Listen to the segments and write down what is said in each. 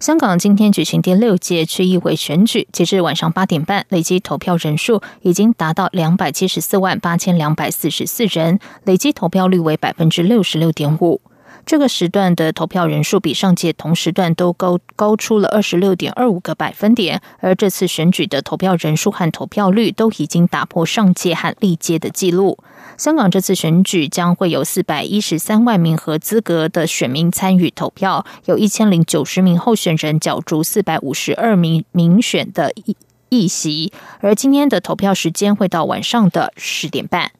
香港今天举行第六届区议会选举，截至晚上八点半，累计投票人数已经达到两百七十四万八千两百四十四人，累计投票率为百分之六十六点五。这个时段的投票人数比上届同时段都高高出了二十六点二五个百分点，而这次选举的投票人数和投票率都已经打破上届和历届的记录。香港这次选举将会有四百一十三万名合资格的选民参与投票，有一千零九十名候选人角逐四百五十二名民选的议议席，而今天的投票时间会到晚上的十点半。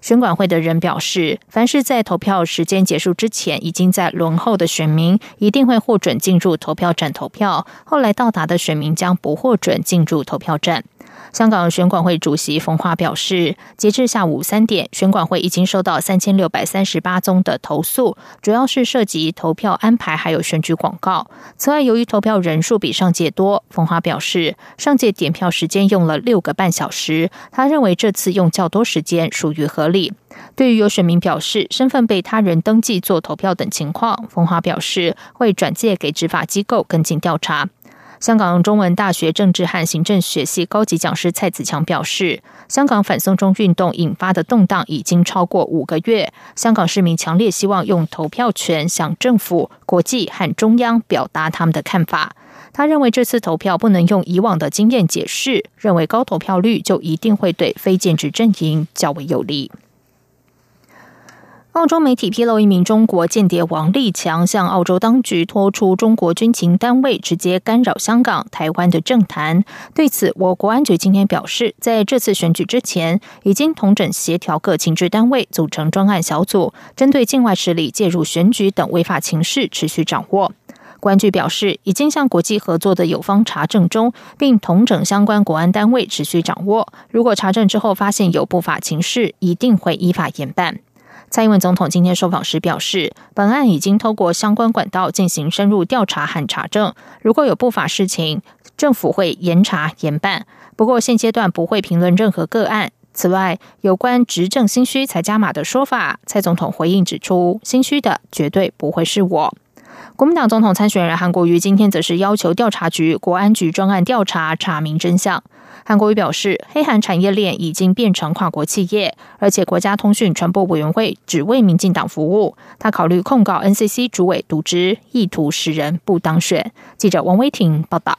选管会的人表示，凡是在投票时间结束之前已经在轮候的选民，一定会获准进入投票站投票；后来到达的选民将不获准进入投票站。香港选管会主席冯华表示，截至下午三点，选管会已经收到三千六百三十八宗的投诉，主要是涉及投票安排还有选举广告。此外，由于投票人数比上届多，冯华表示，上届点票时间用了六个半小时，他认为这次用较多时间属于合理。对于有选民表示身份被他人登记做投票等情况，冯华表示会转介给执法机构跟进调查。香港中文大学政治和行政学系高级讲师蔡子强表示，香港反送中运动引发的动荡已经超过五个月，香港市民强烈希望用投票权向政府、国际和中央表达他们的看法。他认为这次投票不能用以往的经验解释，认为高投票率就一定会对非建制阵营较为有利。澳洲媒体披露，一名中国间谍王立强向澳洲当局托出中国军情单位直接干扰香港、台湾的政坛。对此，我国安局今天表示，在这次选举之前，已经同整协调各情治单位，组成专案小组，针对境外势力介入选举等违法情势持续掌握。关局表示，已经向国际合作的友方查证中，并同整相关国安单位持续掌握。如果查证之后发现有不法情势，一定会依法严办。蔡英文总统今天受访时表示，本案已经透过相关管道进行深入调查和查证，如果有不法事情，政府会严查严办。不过现阶段不会评论任何个案。此外，有关执政心虚才加码的说法，蔡总统回应指出，心虚的绝对不会是我。国民党总统参选人韩国瑜今天则是要求调查局、国安局专案调查，查明真相。韩国瑜表示，黑韩产业链已经变成跨国企业，而且国家通讯传播委员会只为民进党服务。他考虑控告 NCC 主委渎职，意图使人不当选。记者王威婷报道。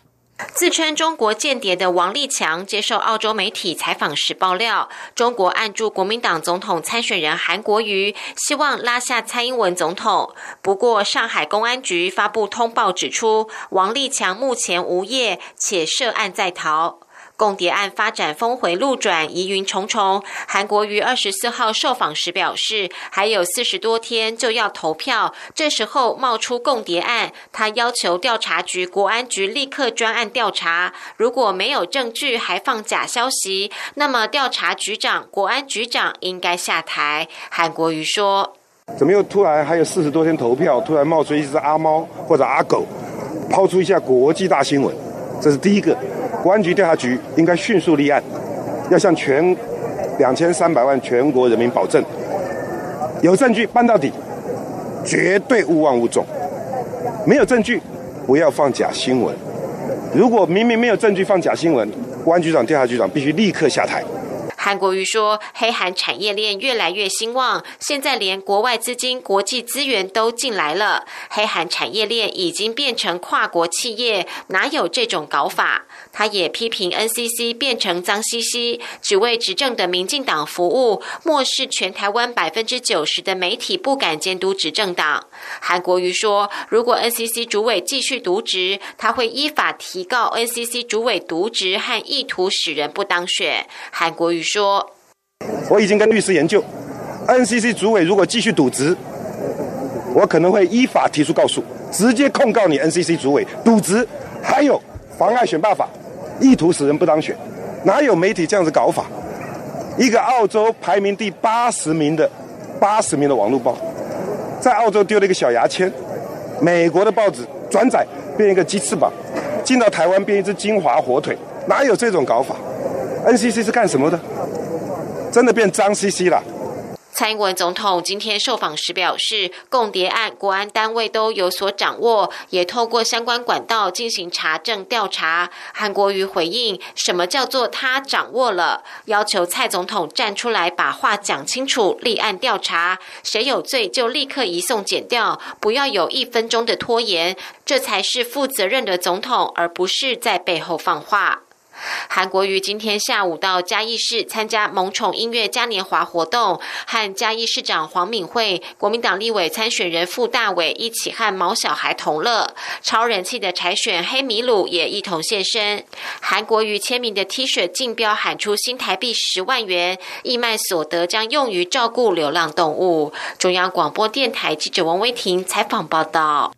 自称中国间谍的王立强接受澳洲媒体采访时爆料，中国按住国民党总统参选人韩国瑜，希望拉下蔡英文总统。不过，上海公安局发布通报指出，王立强目前无业，且涉案在逃。共谍案发展峰回路转，疑云重重。韩国瑜二十四号受访时表示，还有四十多天就要投票，这时候冒出共谍案，他要求调查局、国安局立刻专案调查。如果没有证据还放假消息，那么调查局长、国安局长应该下台。韩国瑜说：“怎么又突然还有四十多天投票，突然冒出一只阿猫或者阿狗，抛出一下国际大新闻？这是第一个。”公安局调查局应该迅速立案，要向全两千三百万全国人民保证，有证据办到底，绝对勿忘勿重。没有证据，不要放假新闻。如果明明没有证据放假新闻，公安局长、调查局长必须立刻下台。韩国瑜说：“黑韩产业链越来越兴旺，现在连国外资金、国际资源都进来了。黑韩产业链已经变成跨国企业，哪有这种搞法？”他也批评 NCC 变成脏兮兮，只为执政的民进党服务，漠视全台湾百分之九十的媒体不敢监督执政党。韩国瑜说：“如果 NCC 主委继续渎职，他会依法提告 NCC 主委渎职和意图使人不当选。”韩国瑜。说，我已经跟律师研究，NCC 主委如果继续渎职，我可能会依法提出告诉，直接控告你 NCC 主委渎职，还有妨碍选罢法，意图使人不当选，哪有媒体这样子搞法？一个澳洲排名第八十名的八十名的网络报，在澳洲丢了一个小牙签，美国的报纸转载变一个鸡翅膀，进到台湾变一只金华火腿，哪有这种搞法？NCC 是干什么的？真的变脏兮兮了。蔡英文总统今天受访时表示，共谍案国安单位都有所掌握，也透过相关管道进行查证调查。韩国瑜回应：“什么叫做他掌握了？要求蔡总统站出来把话讲清楚，立案调查，谁有罪就立刻移送检调，不要有一分钟的拖延，这才是负责任的总统，而不是在背后放话。”韩国瑜今天下午到嘉义市参加萌宠音乐嘉年华活动，和嘉义市长黄敏惠、国民党立委参选人傅大伟一起和毛小孩同乐。超人气的柴选黑米鲁也一同现身。韩国瑜签名的 T 恤竞标喊出新台币十万元，义卖所得将用于照顾流浪动物。中央广播电台记者王威婷采访报道。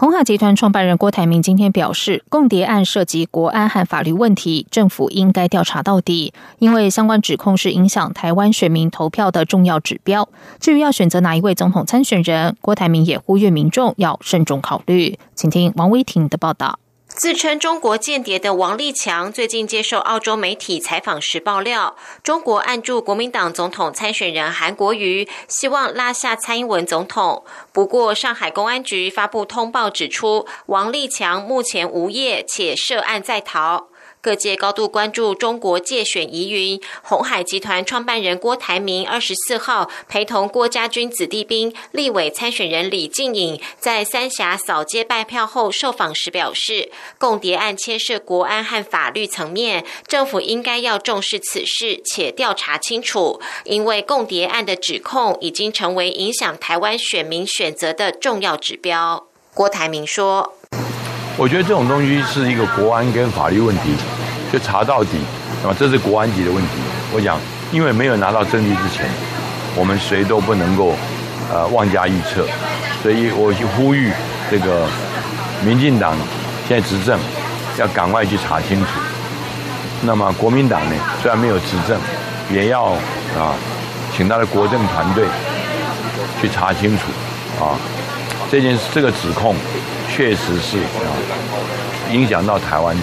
鸿海集团创办人郭台铭今天表示，共谍案涉及国安和法律问题，政府应该调查到底，因为相关指控是影响台湾选民投票的重要指标。至于要选择哪一位总统参选人，郭台铭也呼吁民众要慎重考虑。请听王威婷的报道。自称中国间谍的王立强最近接受澳洲媒体采访时爆料，中国按住国民党总统参选人韩国瑜，希望拉下蔡英文总统。不过，上海公安局发布通报指出，王立强目前无业且涉案在逃。各界高度关注中国借选疑云，红海集团创办人郭台铭二十四号陪同郭家军子弟兵、立委参选人李静颖在三峡扫街拜票后受访时表示，共谍案牵涉国安和法律层面，政府应该要重视此事且调查清楚，因为共谍案的指控已经成为影响台湾选民选择的重要指标。郭台铭说。我觉得这种东西是一个国安跟法律问题，就查到底，啊，这是国安级的问题。我讲，因为没有拿到证据之前，我们谁都不能够，呃，妄加预测。所以我去呼吁这个民进党现在执政，要赶快去查清楚。那么国民党呢，虽然没有执政，也要啊，请他的国政团队去查清楚啊，这件这个指控。确实是啊，影响到台湾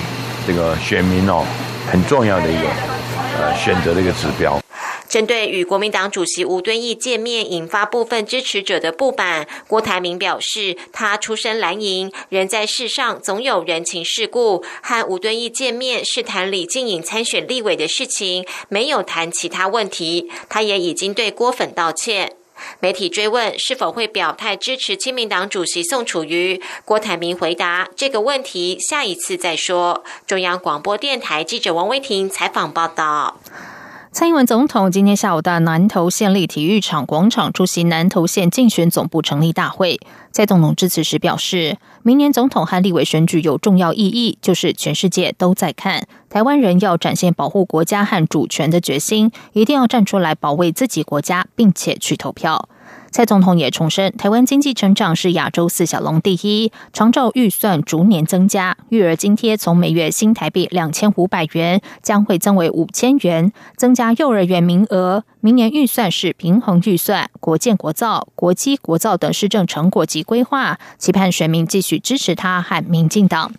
这个选民哦，很重要的一个呃选择的一个指标。针对与国民党主席吴敦义见面引发部分支持者的不满，郭台铭表示，他出身蓝营，人在世上总有人情世故。和吴敦义见面是谈李静颖参选立委的事情，没有谈其他问题。他也已经对郭粉道歉。媒体追问是否会表态支持亲民党主席宋楚瑜，郭台铭回答这个问题下一次再说。中央广播电台记者王威婷采访报道。蔡英文总统今天下午到南投县立体育场广场出席南投县竞选总部成立大会。在总统致辞时表示，明年总统和立委选举有重要意义，就是全世界都在看，台湾人要展现保护国家和主权的决心，一定要站出来保卫自己国家，并且去投票。蔡总统也重申，台湾经济成长是亚洲四小龙第一，长照预算逐年增加，育儿津贴从每月新台币两千五百元将会增为五千元，增加幼儿园名额。明年预算是平衡预算，国建国造、国基国造等施政成果及规划，期盼选民继续支持他和民进党。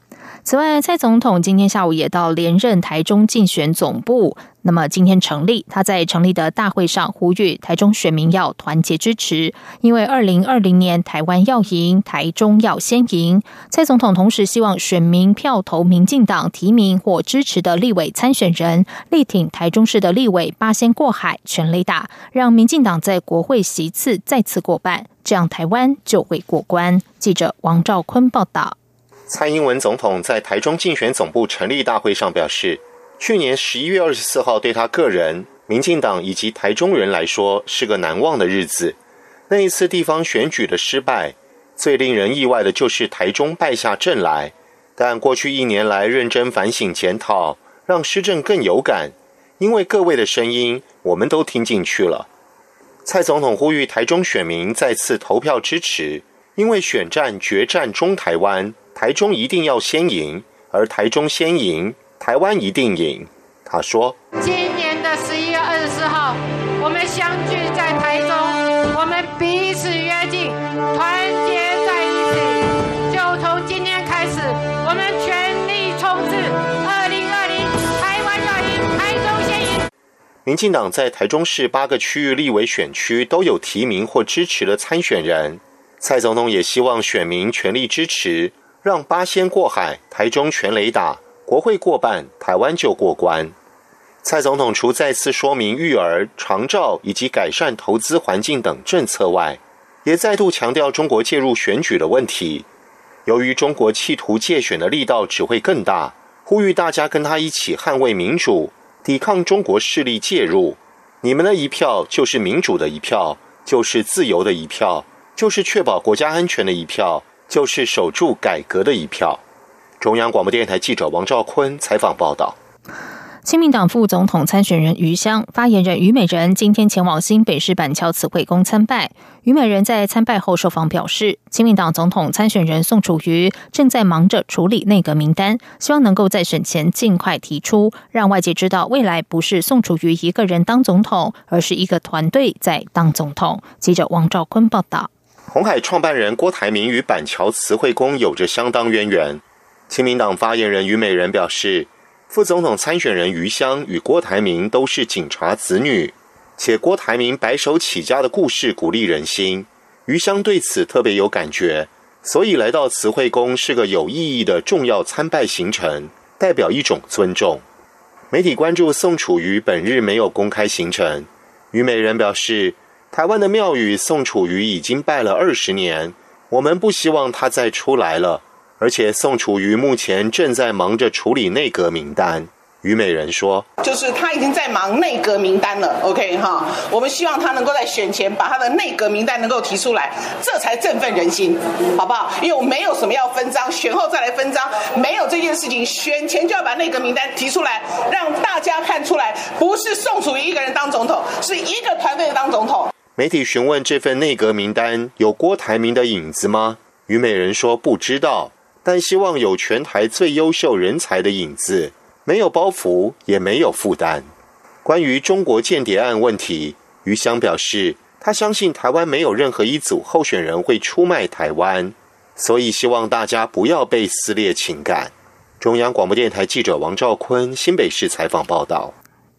此外，蔡总统今天下午也到连任台中竞选总部。那么今天成立，他在成立的大会上呼吁台中选民要团结支持，因为二零二零年台湾要赢，台中要先赢。蔡总统同时希望选民票投民进党提名或支持的立委参选人，力挺台中市的立委八仙过海，全力打，让民进党在国会席次再次过半，这样台湾就会过关。记者王兆坤报道。蔡英文总统在台中竞选总部成立大会上表示，去年十一月二十四号对他个人、民进党以及台中人来说是个难忘的日子。那一次地方选举的失败，最令人意外的就是台中败下阵来。但过去一年来认真反省检讨，让施政更有感。因为各位的声音，我们都听进去了。蔡总统呼吁台中选民再次投票支持，因为选战决战中台湾。台中一定要先赢，而台中先赢，台湾一定赢。他说：“今年。”的十一月二十四号，我们相聚在台中，我们彼此约定，团结在一起。就从今天开始，我们全力冲刺二零二零台湾要赢，台中先赢。民进党在台中市八个区域立委选区都有提名或支持的参选人，蔡总统也希望选民全力支持，让八仙过海，台中全雷打。国会过半，台湾就过关。蔡总统除再次说明育儿、长照以及改善投资环境等政策外，也再度强调中国介入选举的问题。由于中国企图借选的力道只会更大，呼吁大家跟他一起捍卫民主，抵抗中国势力介入。你们的一票就是民主的一票，就是自由的一票，就是确保国家安全的一票，就是守住改革的一票。中央广播电台记者王兆坤采访报道。亲民党副总统参选人余香发言人虞美人今天前往新北市板桥慈惠宫参拜。虞美人在参拜后受访表示，亲民党总统参选人宋楚瑜正在忙着处理内阁名单，希望能够在选前尽快提出，让外界知道未来不是宋楚瑜一个人当总统，而是一个团队在当总统。记者王兆坤报道。红海创办人郭台铭与板桥慈惠宫有着相当渊源。亲民党发言人虞美人表示。副总统参选人余香与郭台铭都是警察子女，且郭台铭白手起家的故事鼓励人心，余香对此特别有感觉，所以来到慈惠宫是个有意义的重要参拜行程，代表一种尊重。媒体关注宋楚瑜本日没有公开行程，虞美人表示，台湾的庙宇宋楚瑜已经拜了二十年，我们不希望他再出来了。而且宋楚瑜目前正在忙着处理内阁名单。虞美人说：“就是他已经在忙内阁名单了。OK 哈，我们希望他能够在选前把他的内阁名单能够提出来，这才振奋人心，好不好？因为我没有什么要分赃，选后再来分赃，没有这件事情。选前就要把内阁名单提出来，让大家看出来，不是宋楚瑜一个人当总统，是一个团队当总统。”媒体询问这份内阁名单有郭台铭的影子吗？虞美人说不知道。但希望有全台最优秀人才的影子，没有包袱，也没有负担。关于中国间谍案问题，余香表示，他相信台湾没有任何一组候选人会出卖台湾，所以希望大家不要被撕裂情感。中央广播电台记者王兆坤新北市采访报道。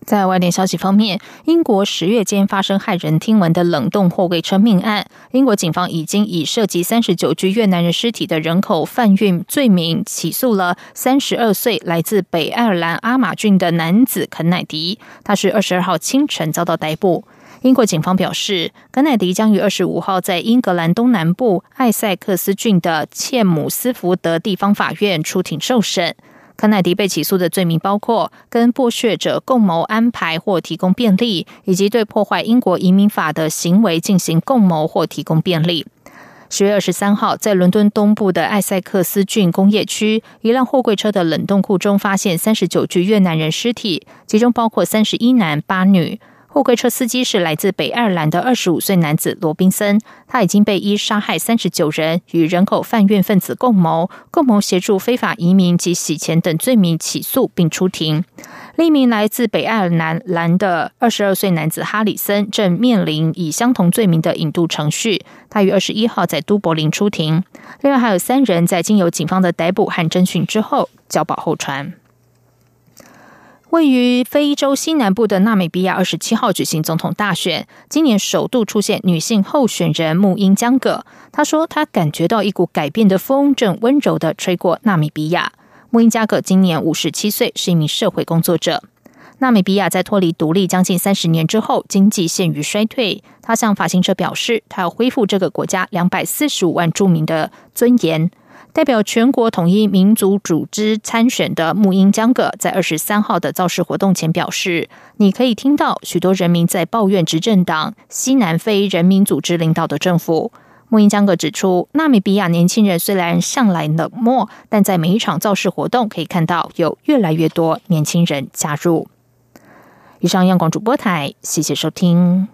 在外电消息方面，英国十月间发生骇人听闻的冷冻货柜车命案，英国警方已经以涉及三十九具越南人尸体的人口贩运罪名起诉了三十二岁来自北爱尔兰阿马郡的男子肯乃迪。他是二十二号清晨遭到逮捕。英国警方表示，肯乃迪将于二十五号在英格兰东南部艾塞克斯郡的切姆斯福德地方法院出庭受审。康乃迪被起诉的罪名包括跟剥削者共谋安排或提供便利，以及对破坏英国移民法的行为进行共谋或提供便利。十月二十三号，在伦敦东部的艾塞克斯郡工业区，一辆货柜车的冷冻库中发现三十九具越南人尸体，其中包括三十一男八女。货柜车司机是来自北爱尔兰的二十五岁男子罗宾森，他已经被依杀害三十九人、与人口贩运分子共谋、共谋协助非法移民及洗钱等罪名起诉并出庭。另一名来自北爱尔兰的二十二岁男子哈里森正面临以相同罪名的引渡程序，他于二十一号在都柏林出庭。另外还有三人在经由警方的逮捕和侦讯之后交保候传。位于非洲西南部的纳米比亚二十七号举行总统大选，今年首度出现女性候选人穆英江葛。她说，她感觉到一股改变的风正温柔的吹过纳米比亚。穆英加葛今年五十七岁，是一名社会工作者。纳米比亚在脱离独立将近三十年之后，经济陷于衰退。他向法新社表示，他要恢复这个国家两百四十五万住民的尊严。代表全国统一民族组织参选的穆英江葛在二十三号的造势活动前表示：“你可以听到许多人民在抱怨执政党西南非人民组织领导的政府。”穆英江葛指出，纳米比亚年轻人虽然向来冷漠，但在每一场造势活动可以看到有越来越多年轻人加入。以上，央广主播台，谢谢收听。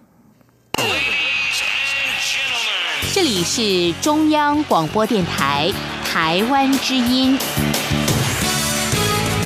这里是中央广播电台。台湾之音。